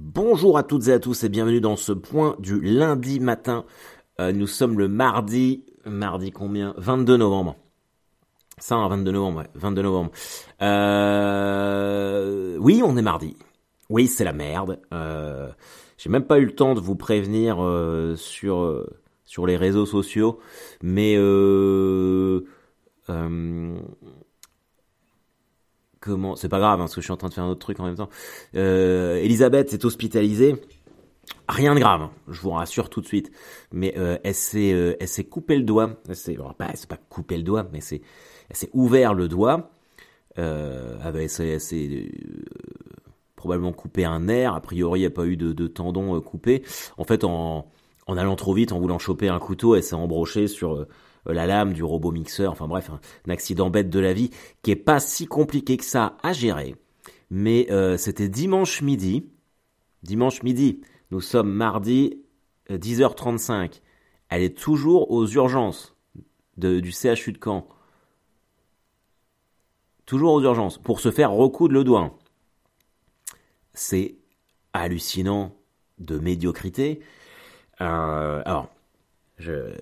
Bonjour à toutes et à tous et bienvenue dans ce point du lundi matin. Euh, nous sommes le mardi, mardi combien? 22 novembre. Ça, un 22 novembre, ouais, 22 novembre. Euh, oui, on est mardi. Oui, c'est la merde. Euh, J'ai même pas eu le temps de vous prévenir sur sur les réseaux sociaux, mais comment C'est pas grave, hein, parce que je suis en train de faire un autre truc en même temps. Euh, Elisabeth est hospitalisée. Rien de grave, hein, je vous rassure tout de suite. Mais euh, elle s'est, euh, elle s'est coupé le doigt. Elle s'est, elle s'est pas coupé le doigt, mais c'est, elle s'est ouvert le doigt. Euh, elle s'est, s'est, probablement coupé un nerf. A priori, il n'y a pas eu de, de tendon coupé. En fait, en, en allant trop vite, en voulant choper un couteau, elle s'est embrochée sur la lame du robot mixeur. Enfin bref, un, accident bête de la vie qui est pas si compliqué que ça à gérer. Mais euh, c'était dimanche midi. Dimanche midi. Nous sommes mardi euh, 10h35. Elle est toujours aux urgences du CHU de Caen. Toujours aux urgences. Pour se faire recoudre le doigt. C'est hallucinant de médiocrité. Euh, alors, je,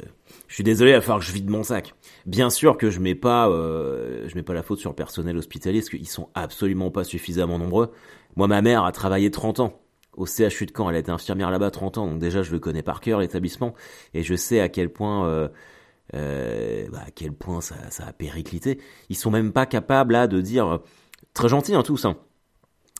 je suis désolé, il va falloir que je vide mon sac. Bien sûr que je mets pas, euh, je mets pas la faute sur le personnel hospitalier, parce qu'ils sont absolument pas suffisamment nombreux. Moi, ma mère a travaillé 30 ans au CHU de Caen. Elle a été infirmière là-bas 30 ans, donc déjà je le connais par cœur l'établissement et je sais à quel point, euh, euh, bah, à quel point ça, ça a périclité. Ils sont même pas capables là de dire, euh, très gentils hein, tous. Hein.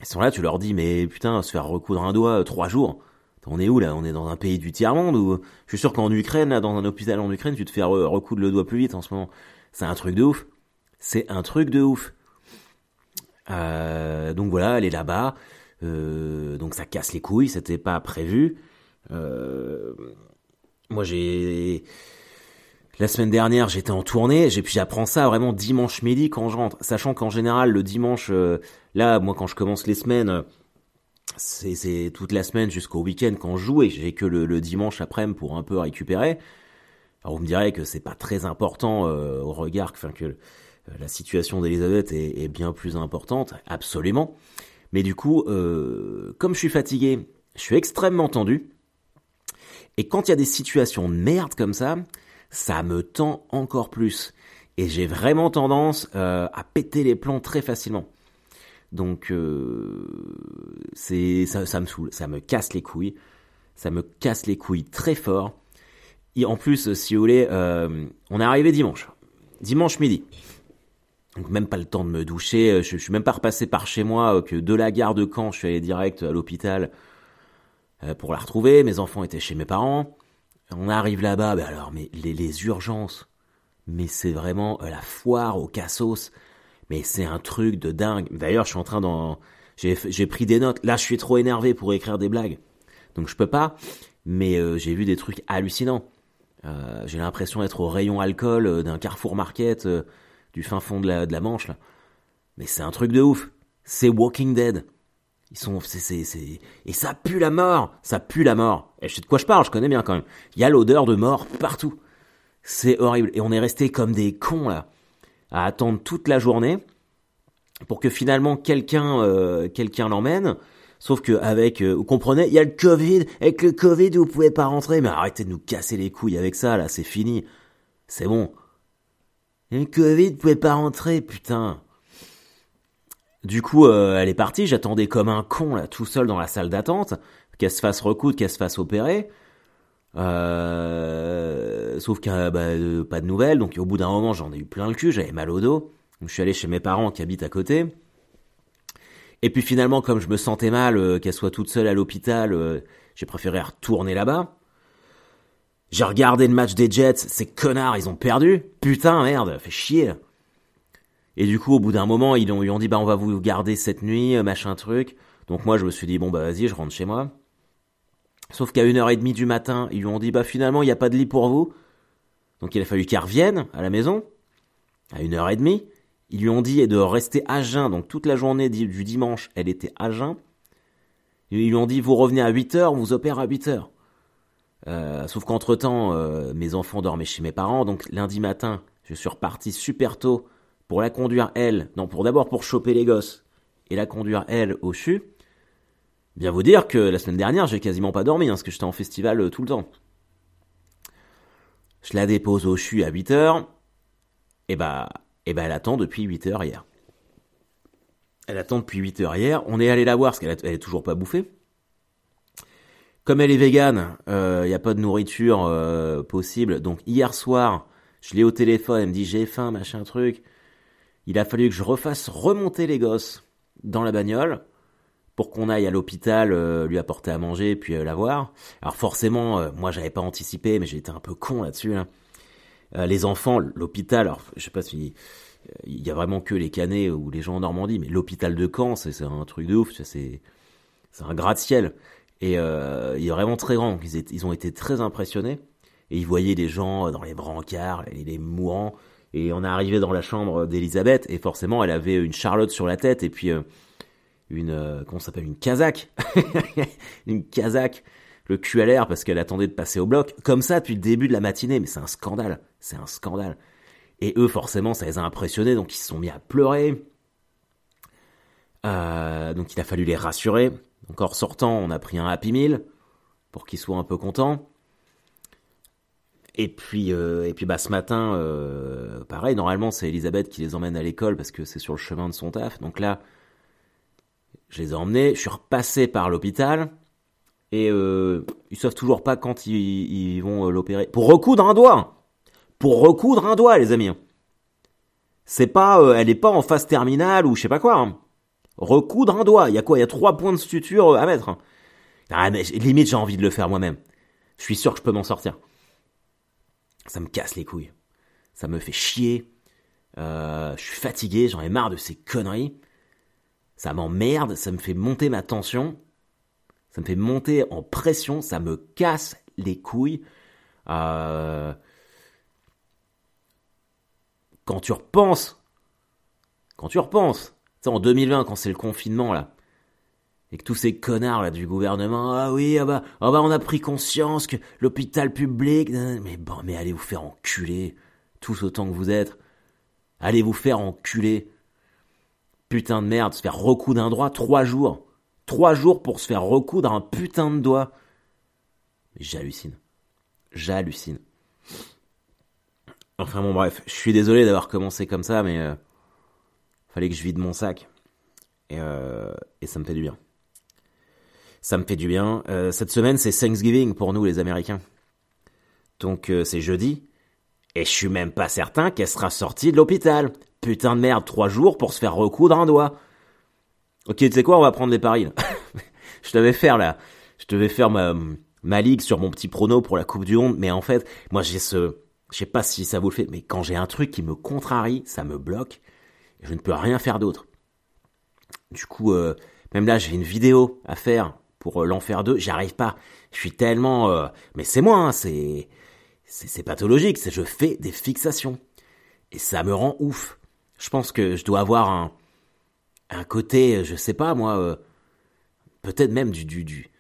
Ils sont là, tu leur dis mais putain, se faire recoudre un doigt euh, trois jours. On est où là? On est dans un pays du tiers-monde ou je suis sûr qu'en Ukraine, dans un hôpital en Ukraine, tu te fais re- recoudre le doigt plus vite en ce moment. C'est un truc de ouf. C'est un truc de ouf. Euh, donc voilà, elle est là-bas. Euh, donc ça casse les couilles, c'était pas prévu. Euh, moi j'ai la semaine dernière j'étais en tournée, j'ai puis j'apprends ça vraiment dimanche midi quand je rentre, sachant qu'en général le dimanche, là moi quand je commence les semaines, c'est toute la semaine jusqu'au week-end quand je joue et j'ai que le, dimanche après-midi pour un peu récupérer. Alors vous me direz que c'est pas très important euh, au regard, enfin que euh, la situation d'Elisabeth est, bien plus importante, absolument. Mais du coup, euh, comme je suis fatigué, je suis extrêmement tendu. Et quand il y a des situations de merde comme ça, ça me tend encore plus. Et j'ai vraiment tendance à péter les plombs très facilement. Donc euh, c'est ça, ça me saoule, ça me casse les couilles, ça me casse les couilles très fort. Et en plus, si vous voulez, euh, on est arrivé dimanche, dimanche midi. Donc même pas le temps de me doucher, je, je suis même pas repassé par chez moi, euh, que de la gare de Caen, je suis allé direct à l'hôpital euh, pour la retrouver. Mes enfants étaient chez mes parents. On arrive là-bas, ben alors, mais les, les urgences, mais c'est vraiment euh, la foire au cassos. Mais c'est un truc de dingue. D'ailleurs, je suis en train d'en, j'ai, pris des notes. Là, je suis trop énervé pour écrire des blagues, donc je peux pas. Mais euh, j'ai vu des trucs hallucinants. Euh, j'ai l'impression d'être au rayon alcool euh, d'un Carrefour Market euh, du fin fond de la, de la Manche là. Mais c'est un truc de ouf. C'est Walking Dead. Ils sont, c'est, c'est, et ça pue la mort. Ça pue la mort. Et je sais de quoi je parle. Je connais bien quand même. Il y a l'odeur de mort partout. C'est horrible. Et on est resté comme des cons là, à attendre toute la journée pour que finalement quelqu'un, euh, quelqu'un l'emmène. Sauf que avec, euh, vous comprenez, il y a le Covid. Avec le Covid, vous pouvez pas rentrer. Mais arrêtez de nous casser les couilles avec ça là. C'est fini. C'est bon. Le Covid, vous pouvez pas rentrer, putain. Du coup, euh, elle est partie. J'attendais comme un con là, tout seul dans la salle d'attente, qu'elle se fasse recoudre, qu'elle se fasse opérer. Euh, sauf a bah, pas de nouvelles. Donc au bout d'un moment, j'en ai eu plein le cul. J'avais mal au dos. Donc je suis allé chez mes parents qui habitent à côté. Et puis finalement, comme je me sentais mal, euh, qu'elle soit toute seule à l'hôpital, euh, j'ai préféré retourner là-bas. J'ai regardé le match des Jets, ces connards, ils ont perdu. Putain, merde, fait chier. Et du coup, au bout d'un moment, ils ont, ils ont dit, bah, on va vous garder cette nuit, machin truc. Donc moi, je me suis dit, bon, bah, vas-y, je rentre chez moi. Sauf qu'à une heure et demie du matin, ils lui ont dit, bah, finalement, il n'y a pas de lit pour vous. Donc il a fallu qu'elle revienne à la maison. À une heure et demie. Ils lui ont dit de rester à jeun. Donc toute la journée du dimanche, elle était à jeun. Ils lui ont dit, vous revenez à 8 heures, on vous opère à 8 heures. Euh, sauf qu'entre temps, mes enfants dormaient chez mes parents, donc lundi matin, je suis reparti super tôt pour la conduire elle, non, pour d'abord pour choper les gosses et la conduire elle au CHU. Bien vous dire que la semaine dernière, j'ai quasiment pas dormi, hein, parce que j'étais en festival euh, tout le temps. Je la dépose au CHU à 8h, et bah, et bah elle attend depuis 8h hier. Elle attend depuis 8h hier, on est allé la voir parce qu'elle est toujours pas bouffée. Comme elle est végane, il euh, n'y a pas de nourriture euh, possible, donc hier soir, je l'ai au téléphone, elle me dit j'ai faim, machin truc. Il a fallu que je refasse remonter les gosses dans la bagnole pour qu'on aille à l'hôpital euh, lui apporter à manger puis euh, la voir. Alors forcément, euh, moi j'avais pas anticipé, mais été un peu con là-dessus. les enfants, l'hôpital, alors je sais pas si il y a vraiment que les Canets ou les gens en Normandie, mais l'hôpital de Caen, c'est un truc de ouf, c'est c'est un gratte-ciel. Et il est vraiment très grand. Ils, ils ont été très impressionnés. Et ils voyaient les gens dans les brancards, les, les mourants. Et on est arrivé dans la chambre d'Elisabeth, et forcément, elle avait une charlotte sur la tête, et puis une euh, comment s'appelle une casaque une casaque le cul à l'air parce qu'elle attendait de passer au bloc. Comme ça depuis le début de la matinée. Mais c'est un scandale. C'est un scandale. Et eux forcément ça les a impressionnés. Donc ils se sont mis à pleurer. Euh, donc il a fallu les rassurer. Donc en sortant on a pris un Happy Meal pour qu'ils soient un peu contents. Et puis, euh, et puis bah, ce matin, pareil, normalement c'est Elisabeth qui les emmène à l'école parce que c'est sur le chemin de son taf. Donc là, je les ai emmenés, je suis repassé par l'hôpital, et euh, ils savent toujours pas quand ils, vont euh, l'opérer. Pour recoudre un doigt Pour recoudre un doigt, les amis C'est pas, euh, elle est pas en phase terminale ou je sais pas quoi. Hein. Recoudre un doigt, il y a quoi? Il y a trois points de suture à mettre. Ah, mais limite, j'ai envie de le faire moi-même. Je suis sûr que je peux m'en sortir. Ça me casse les couilles. Ça me fait chier. je suis fatigué, j'en ai marre de ces conneries. Ça m'emmerde, ça me fait monter ma tension, ça me fait monter en pression, ça me casse les couilles. Euh, quand tu repenses, quand tu repenses, en 2020, quand c'est le confinement là, et que tous ces connards là du gouvernement, ah oui, ah bah, ah bah on a pris conscience que l'hôpital public, mais bon, mais allez vous faire enculer, tous autant que vous êtes, allez vous faire enculer putain de merde, se faire recoudre un doigt, trois jours. Trois jours pour se faire recoudre un putain de doigt. J'hallucine. J'hallucine. Enfin bon bref, je suis désolé d'avoir commencé comme ça, mais euh, fallait que je vide mon sac. Et, euh, et, ça me fait du bien. Ça me fait du bien. Euh, cette semaine, c'est Thanksgiving pour nous les Américains. Donc c'est jeudi. Et je suis même pas certain qu'elle sera sortie de l'hôpital putain de merde, trois jours pour se faire recoudre un doigt. Ok, tu sais quoi, on va prendre les paris. je devais faire la, je devais faire ma, ma ligue sur mon petit prono pour la Coupe du Monde, mais en fait, moi j'ai ce, je sais pas si ça vous le fait, mais quand j'ai un truc qui me contrarie, ça me bloque, je ne peux rien faire d'autre. Du coup, euh, même là, j'ai une vidéo à faire pour euh, l'enfer 2, j'y arrive pas. Je suis tellement, euh, mais c'est moi, hein, c'est, c'est pathologique, c'est je fais des fixations et ça me rend ouf. Je pense que je dois avoir un, un côté, je sais pas moi, euh, peut-être même du,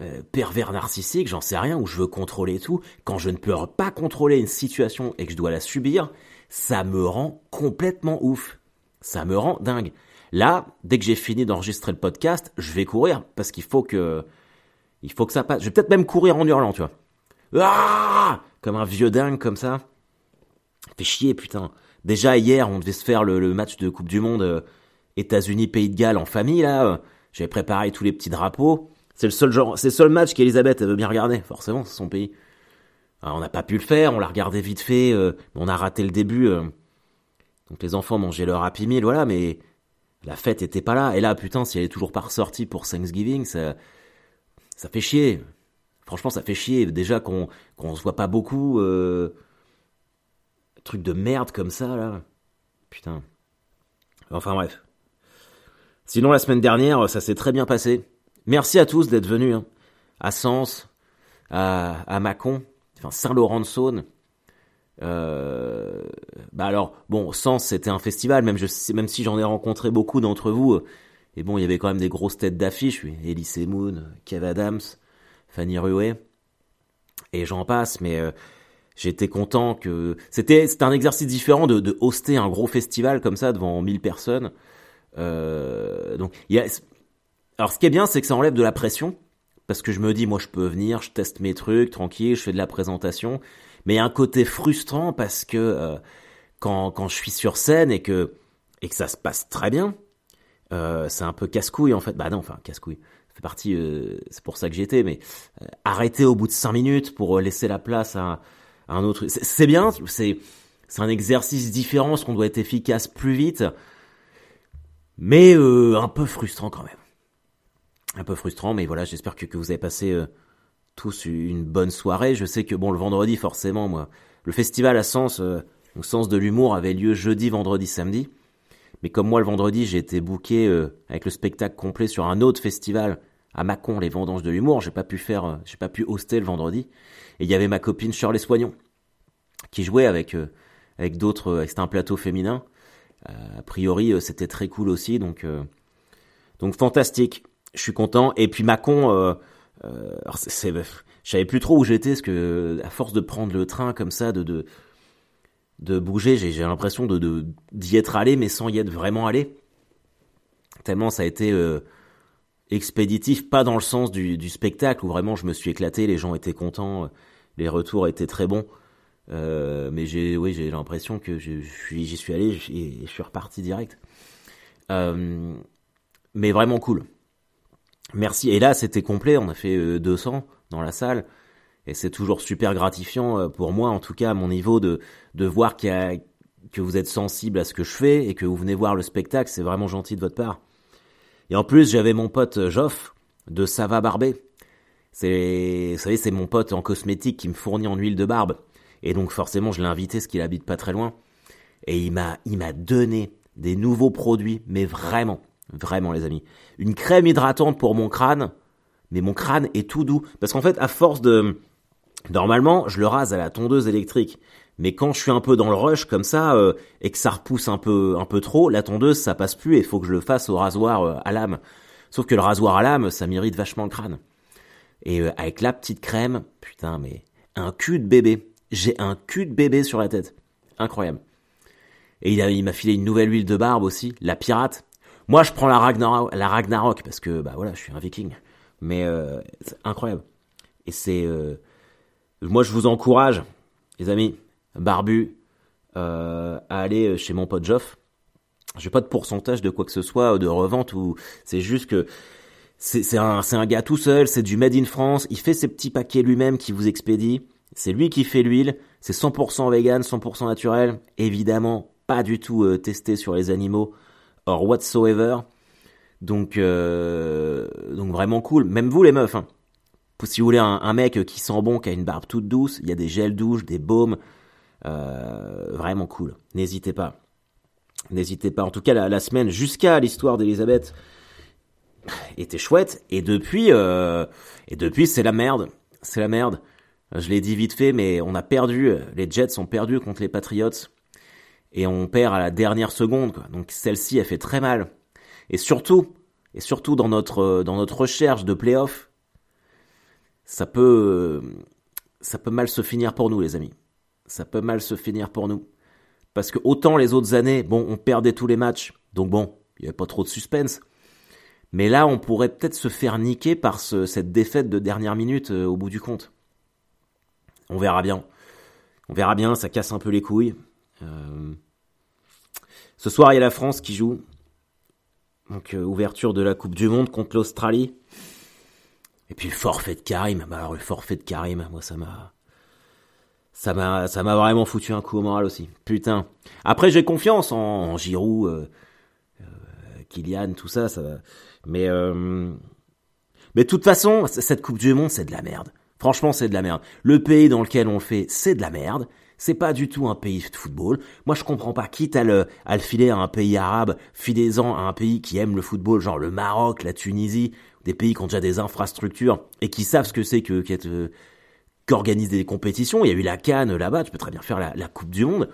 euh, pervers narcissique, j'en sais rien, où je veux contrôler tout. Quand je ne peux pas contrôler une situation et que je dois la subir, ça me rend complètement ouf. Ça me rend dingue. Là, dès que j'ai fini d'enregistrer le podcast, je vais courir parce qu'il faut que, il faut que ça passe. Je vais peut-être même courir en hurlant, tu vois. Ah comme un vieux dingue comme ça. Fait chier, putain. Déjà hier, on devait se faire le, match de Coupe du Monde euh, États-Unis Pays de Galles en famille là. Euh. J'avais préparé tous les petits drapeaux. C'est le seul genre, c'est le seul match qu'Elisabeth veut bien regarder. Forcément, c'est son pays. on n'a pas pu le faire. On l'a regardé vite fait. Euh, on a raté le début. donc les enfants mangeaient leur Happy Meal, voilà. Mais la fête était pas là. Et là, putain, si elle est toujours pas ressortie pour Thanksgiving, ça, ça fait chier. Franchement, ça fait chier. Déjà qu'on qu'on se voit pas beaucoup. Truc de merde comme ça, là. Putain. Enfin bref. Sinon, la semaine dernière, ça s'est très bien passé. Merci à tous d'être venus. Hein. À Sens, à, à Mâcon, enfin Saint-Laurent-de-Saône. Euh, bah alors, bon, Sens, c'était un festival, même, je, même si j'en ai rencontré beaucoup d'entre vous. Euh, et bon, il y avait quand même des grosses têtes d'affiche, oui. Elise Moon, Kev Adams, Fanny Rué, et j'en passe, mais euh, J'étais content que c'était c'était un exercice différent de, de hoster un gros festival comme ça devant 1000 personnes. Euh, donc il y a alors ce qui est bien, c'est que ça enlève de la pression, parce que je me dis, moi je peux venir, je teste mes trucs, tranquille, je fais de la présentation, mais il y a un côté frustrant parce que euh, quand, quand je suis sur scène et que, et que ça se passe très bien, euh, c'est un peu casse-couille en fait. Bah non, enfin casse-couille. Fait partie, euh, c'est pour ça que j'y étais, mais euh, arrêter au bout de cinq minutes pour laisser la place à un autre. C'est bien, c'est un exercice différent, parce qu'on doit être efficace plus vite, mais un peu frustrant quand même. Un peu frustrant, mais voilà, j'espère que, vous avez passé tous une bonne soirée. Je sais que bon, le vendredi forcément, moi, le festival à Sens, au Sens de l'humour avait lieu jeudi, vendredi, samedi. Mais comme moi, le vendredi, j'ai été booké euh, avec le spectacle complet sur un autre festival à Mâcon, les Vendanges de l'humour. J'ai pas pu faire, euh, j'ai pas pu hoster le vendredi. Et il y avait ma copine Shirley Soignon qui jouait avec euh, avec d'autres. c'était un plateau féminin. a priori, c'était très cool aussi. Donc donc fantastique. Je suis content. Et puis Mâcon, c'est, je savais plus trop où j'étais parce que à force de prendre le train comme ça, de, de de bouger. J'ai l'impression de d'y être allé, mais sans y être vraiment allé. Tellement ça a été euh, expéditif, pas dans le sens du, du, spectacle où vraiment je me suis éclaté, les gens étaient contents, les retours étaient très bons. Euh, mais j'ai, oui, j'ai l'impression que j'y suis allé et je suis reparti direct. Euh, mais vraiment cool. Merci. Et là, c'était complet. On a fait 200 dans la salle. Et c'est toujours super gratifiant euh, pour moi, en tout cas à mon niveau, de, de voir qu'il y a, que vous êtes sensible à ce que je fais et que vous venez voir le spectacle. C'est vraiment gentil de votre part. Et en plus, j'avais mon pote euh, Joff de Sava Barbé. Vous savez, c'est mon pote en cosmétique qui me fournit en huile de barbe. Et donc forcément, je l'ai invité parce qu'il habite pas très loin. Et il m'a, il m'a donné des nouveaux produits, mais vraiment, vraiment les amis. Une crème hydratante pour mon crâne, mais mon crâne est tout doux. Parce qu'en fait, à force de, Normalement, je le rase à la tondeuse électrique. Mais quand je suis un peu dans le rush comme ça euh, et que ça repousse un peu un peu trop, la tondeuse ça passe plus et il faut que je le fasse au rasoir euh, à lame. Sauf que le rasoir à lame, ça m'irrite vachement le crâne. Et euh, avec la petite crème, putain mais un cul de bébé. J'ai un cul de bébé sur la tête. Incroyable. Et il m'a filé une nouvelle huile de barbe aussi, la pirate. Moi je prends la Ragnarok, parce que bah voilà, je suis un viking. Mais c'est incroyable. Et c'est moi, je vous encourage, les amis, barbus, euh, à aller chez mon pote Joff. J'ai pas de pourcentage de quoi que ce soit, de revente ou c'est juste que c'est un, un gars tout seul, c'est du made in France. Il fait ses petits paquets lui-même qui vous expédie. C'est lui qui fait l'huile. C'est 100% vegan, 100% naturel. Évidemment, pas du tout euh, testé sur les animaux or whatsoever. Donc, euh, donc vraiment cool. Même vous les meufs, hein si vous voulez un, mec qui sent bon, qui a une barbe toute douce, il y a des gels douches, des baumes, euh, vraiment cool. N'hésitez pas. N'hésitez pas. En tout cas, la, semaine jusqu'à l'histoire d'Elisabeth était chouette. Et depuis, et depuis, c'est la merde. C'est la merde. Je l'ai dit vite fait, mais on a perdu. Les Jets ont perdu contre les Patriots. Et on perd à la dernière seconde. Donc celle-ci, a fait très mal. Et surtout, et surtout dans notre, notre recherche de playoff, ça peut, ça peut mal se finir pour nous, les amis. Ça peut mal se finir pour nous. Parce que autant les autres années, bon, on perdait tous les matchs, donc bon, il n'y avait pas trop de suspense. Mais là, on pourrait peut-être se faire niquer par cette défaite de dernière minute euh, au bout du compte. On verra bien. On verra bien, ça casse un peu les couilles. Euh, ce soir, il y a la France qui joue. Donc, euh, ouverture de la Coupe du Monde contre l'Australie. Et puis forfait de Karim, bah alors le forfait de Karim, moi ça m'a ça ça m'a vraiment foutu un coup au moral aussi. Putain. Après j'ai confiance en, Giroud, euh, Kylian, tout ça, mais mais de toute façon, cette Coupe du Monde, c'est de la merde. Franchement, c'est de la merde. Le pays dans lequel on le fait, c'est de la merde. C'est pas du tout un pays de football. Moi, je comprends pas. Quitte à le, à le filer à un pays arabe, filez-en à un pays qui aime le football, genre le Maroc, la Tunisie, des pays qui ont déjà des infrastructures et qui savent ce que c'est que euh, qu'organiser des compétitions. Il y a eu la Cannes là-bas, tu peux très bien faire la, Coupe du Monde.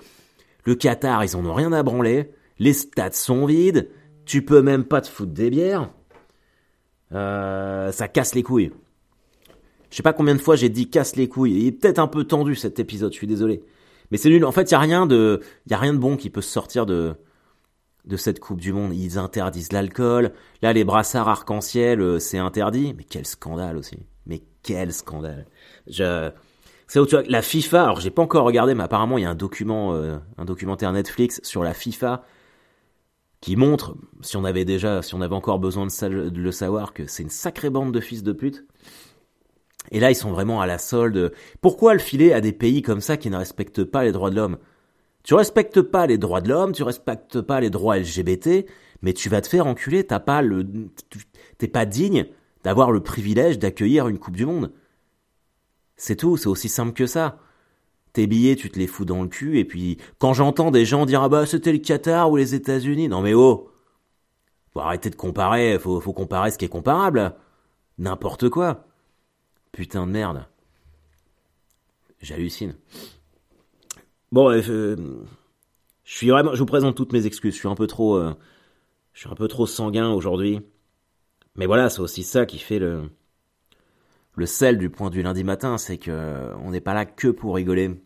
Le Qatar, ils en ont rien à branler. Les stades sont vides. Tu peux même pas te foutre des bières. Euh, ça casse les couilles. Je sais pas combien de fois j'ai dit casse les couilles. Il est peut-être un peu tendu cet épisode, je suis désolé. Mais c'est nul. En fait, il y a rien de, y a rien de bon qui peut sortir de, de cette Coupe du Monde. Ils interdisent l'alcool. Là, les brassards arc-en-ciel, euh, c'est interdit. Mais quel scandale aussi. Mais quel scandale. Je... C'est autre La FIFA, alors j'ai pas encore regardé, mais apparemment il y a un document, euh, un documentaire Netflix sur la FIFA qui montre, si on avait déjà, si on avait encore besoin de, de le savoir, que c'est une sacrée bande de fils de pute. Et là, ils sont vraiment à la solde. Pourquoi le filer à des pays comme ça qui ne respectent pas les droits de l'homme? Tu respectes pas les droits de l'homme, tu respectes pas les droits LGBT, mais tu vas te faire enculer, t'as pas le, t'es pas digne d'avoir le privilège d'accueillir une Coupe du Monde. C'est tout, c'est aussi simple que ça. Tes billets, tu te les fous dans le cul, et puis quand j'entends des gens dire ah bah c'était le Qatar ou les États-Unis, non mais oh, faut arrêter de comparer, faut, faut comparer ce qui est comparable. N'importe quoi. Putain de merde. J'hallucine. Bon, euh, je suis vraiment, je vous présente toutes mes excuses. Je suis un peu trop, euh, je suis un peu trop sanguin aujourd'hui. Mais voilà, c'est aussi ça qui fait le, le sel du point du lundi matin, c'est que on n'est pas là que pour rigoler.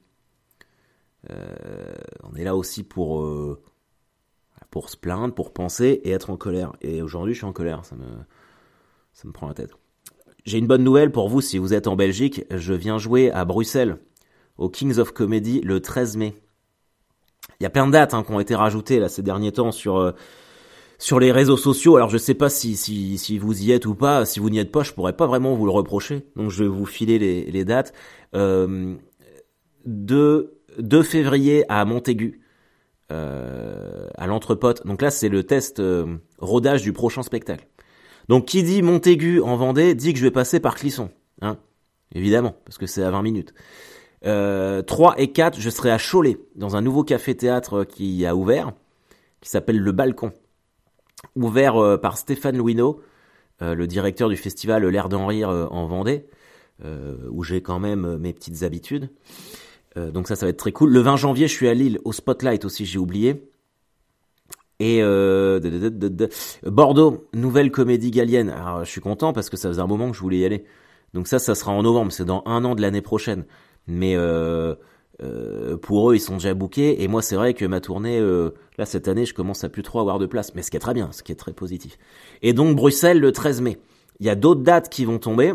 Euh, on est là aussi pour pour se plaindre, pour penser et être en colère. Et aujourd'hui, je suis en colère. Ça me ça me prend la tête. J'ai une bonne nouvelle pour vous si vous êtes en Belgique. Je viens jouer à Bruxelles au Kings of Comedy le 13 mai. Il y a plein de dates hein, qui ont été rajoutées là ces derniers temps sur euh, sur les réseaux sociaux. Alors je sais pas si, si, si vous y êtes ou pas. Si vous n'y êtes pas, je pourrais pas vraiment vous le reprocher. Donc je vais vous filer les, les dates. Euh, 2, 2 février à Montaigu, euh, à l'Entrepote. Donc là c'est le test euh, rodage du prochain spectacle. Donc qui dit Montaigu en Vendée dit que je vais passer par Clisson. Hein Évidemment, parce que c'est à 20 minutes. Euh, 3 et 4, je serai à Cholet, dans un nouveau café-théâtre qui a ouvert, qui s'appelle Le Balcon. Ouvert euh, par Stéphane Louineau, euh, le directeur du festival L'air d'en rire euh, en Vendée, où j'ai quand même mes petites habitudes. donc ça, ça va être très cool. Le 20 janvier, je suis à Lille, au Spotlight aussi, j'ai oublié. Et Bordeaux, nouvelle comédie galienne. Alors je suis content parce que ça faisait un moment que je voulais y aller. Donc ça, ça sera en novembre, c'est dans un an de l'année prochaine. Mais euh, euh, pour eux ils sont déjà bookés. Et moi c'est vrai que ma tournée euh, là cette année je commence à plus trop avoir de place. Mais ce qui est très bien ce qui est très positif. Et donc Bruxelles le 13 mai. Il y a d'autres dates qui vont tomber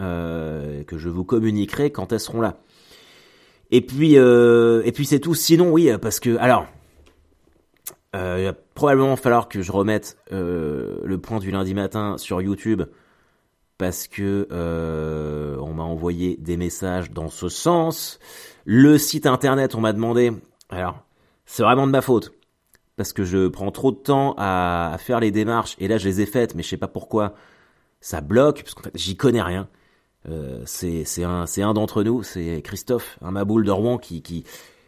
euh, que je vous communiquerai quand elles seront là. Et puis euh, et puis c'est tout. Sinon oui parce que alors euh, il va probablement falloir que je remette le point du lundi matin sur YouTube parce que euh, on m'a envoyé des messages dans ce sens. Le site internet, on m'a demandé. Alors, c'est vraiment de ma faute parce que je prends trop de temps à, faire les démarches et là je les ai faites, mais je sais pas pourquoi ça bloque parce qu'en fait j'y connais rien. Euh, c'est un d'entre nous, c'est Christophe, un maboule de Rouen qui qui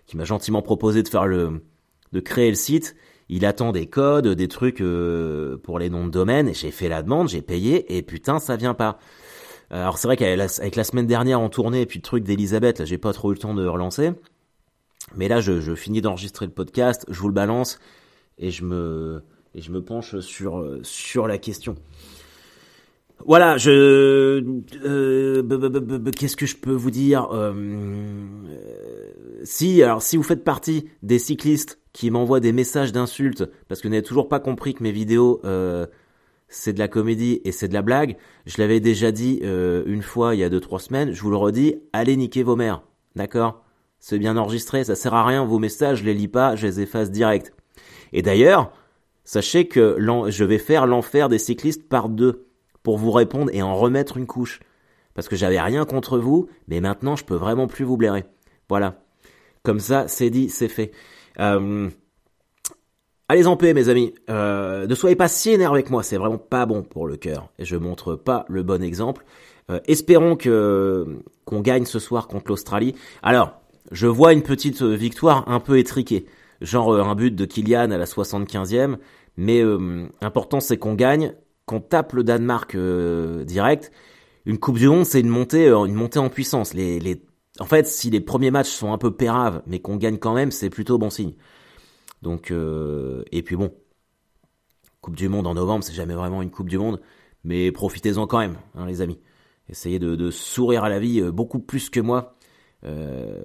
qui m'a gentiment proposé de faire le de créer le site il attend des codes, des trucs euh, pour les noms de domaine. J'ai fait la demande, j'ai payé et putain ça vient pas. Alors c'est vrai qu'avec la semaine dernière en tournée et puis le truc d'Elisabeth, là j'ai pas trop eu le temps de relancer. Mais là je, finis d'enregistrer le podcast, je vous le balance et je me penche sur sur la question. Voilà, je euh, qu'est-ce que je peux vous dire euh, Si alors si vous faites partie des cyclistes qui m'envoient des messages d'insultes parce que vous n'avez toujours pas compris que mes vidéos euh, c'est de la comédie et c'est de la blague, je l'avais déjà dit une fois il y a deux trois semaines, je vous le redis, allez niquer vos mères, d'accord? C'est bien enregistré, ça sert à rien vos messages, je les lis pas, je les efface direct. Et d'ailleurs, sachez que je vais faire l'enfer des cyclistes par deux pour vous répondre et en remettre une couche. Parce que j'avais rien contre vous, mais maintenant je peux vraiment plus vous blairer. Voilà. Comme ça, c'est dit, c'est fait. Euh... Allez en paix, mes amis. Euh, ne soyez pas si énervés avec moi, c'est vraiment pas bon pour le cœur. Et je montre pas le bon exemple. Euh, espérons que qu'on gagne ce soir contre l'Australie. Alors, je vois une petite victoire un peu étriquée, genre un but de Kylian à la 75e. Mais important, c'est qu'on gagne qu'on tape le Danemark direct, une Coupe du Monde, c'est une montée, une montée en puissance. Les... En fait, si les premiers matchs sont un peu péraves, mais qu'on gagne quand même, c'est plutôt bon signe. Donc, euh, et puis bon, Coupe du Monde en novembre, c'est jamais vraiment une Coupe du Monde, mais profitez-en quand même, hein, les amis. Essayez de, sourire à la vie euh, beaucoup plus que moi. Euh,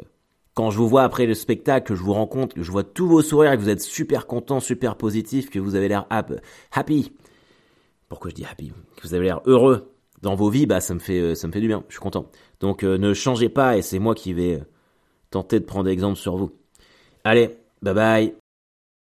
quand je vous vois après le spectacle, je vous rencontre, que je vois tous vos sourires et que vous êtes super contents, super positifs, que vous avez l'air happy. Pourquoi je dis happy? Que vous avez l'air heureux dans vos vies, bah ça me fait du bien. Je suis content. Donc euh, ne changez pas et c'est moi qui vais euh, tenter de prendre exemple sur vous. Allez, bye bye